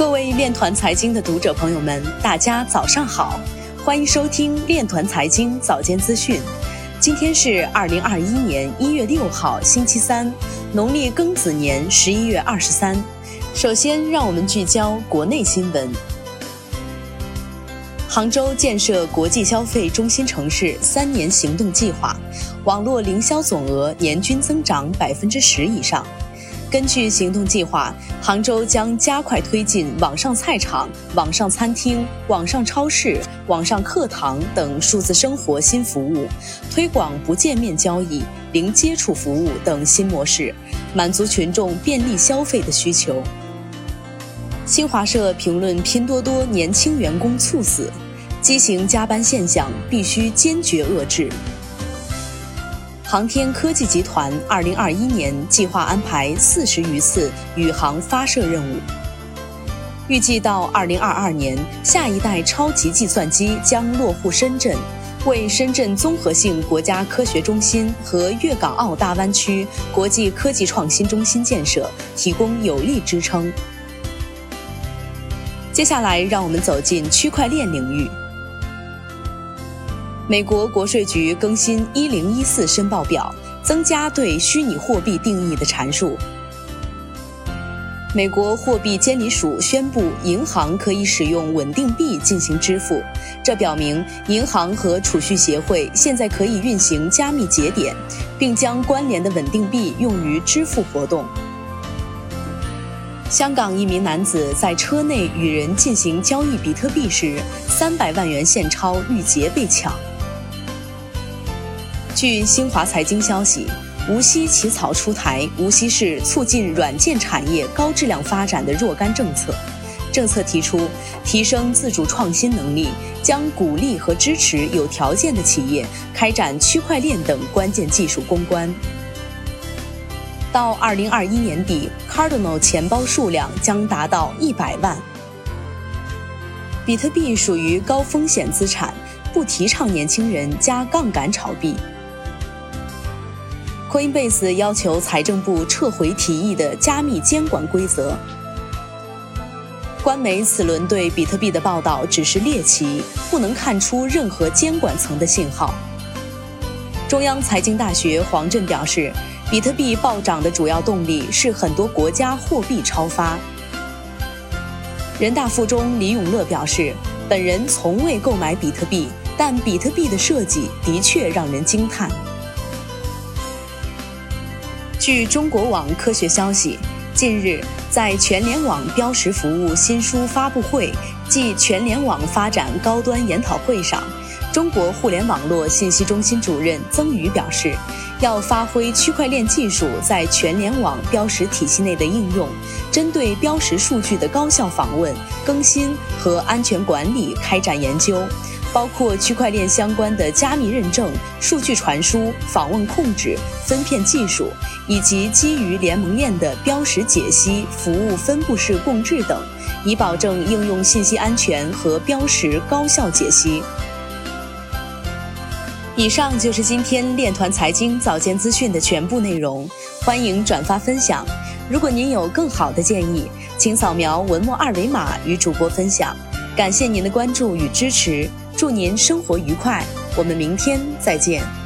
各位链团财经的读者朋友们，大家早上好，欢迎收听链团财经早间资讯。今天是二零二一年一月六号，星期三，农历庚子年十一月二十三。首先，让我们聚焦国内新闻。杭州建设国际消费中心城市三年行动计划，网络零销总额年均增长百分之十以上。根据行动计划，杭州将加快推进网上菜场、网上餐厅、网上超市、网上课堂等数字生活新服务，推广不见面交易、零接触服务等新模式，满足群众便利消费的需求。新华社评论拼多多年轻员工猝死，畸形加班现象必须坚决遏制。航天科技集团二零二一年计划安排四十余次宇航发射任务，预计到二零二二年，下一代超级计算机将落户深圳，为深圳综合性国家科学中心和粤港澳大湾区国际科技创新中心建设提供有力支撑。接下来，让我们走进区块链领域。美国国税局更新一零一四申报表，增加对虚拟货币定义的阐述。美国货币监理署宣布，银行可以使用稳定币进行支付，这表明银行和储蓄协会现在可以运行加密节点，并将关联的稳定币用于支付活动。香港一名男子在车内与人进行交易比特币时，三百万元现钞遇劫被抢。据新华财经消息，无锡起草出台无锡市促进软件产业高质量发展的若干政策。政策提出，提升自主创新能力，将鼓励和支持有条件的企业开展区块链等关键技术攻关。到二零二一年底，Cardano 钱包数量将达到一百万。比特币属于高风险资产，不提倡年轻人加杠杆炒币。Coinbase 要求财政部撤回提议的加密监管规则。官媒此轮对比特币的报道只是猎奇，不能看出任何监管层的信号。中央财经大学黄震表示，比特币暴涨的主要动力是很多国家货币超发。人大附中李永乐表示，本人从未购买比特币，但比特币的设计的确让人惊叹。据中国网科学消息，近日在全联网标识服务新书发布会暨全联网发展高端研讨会上，中国互联网络信息中心主任曾宇表示，要发挥区块链技术在全联网标识体系内的应用，针对标识数据的高效访问、更新和安全管理开展研究。包括区块链相关的加密认证、数据传输、访问控制、分片技术，以及基于联盟链的标识解析、服务分布式共治等，以保证应用信息安全和标识高效解析。以上就是今天链团财经早间资讯的全部内容，欢迎转发分享。如果您有更好的建议，请扫描文末二维码与主播分享。感谢您的关注与支持。祝您生活愉快，我们明天再见。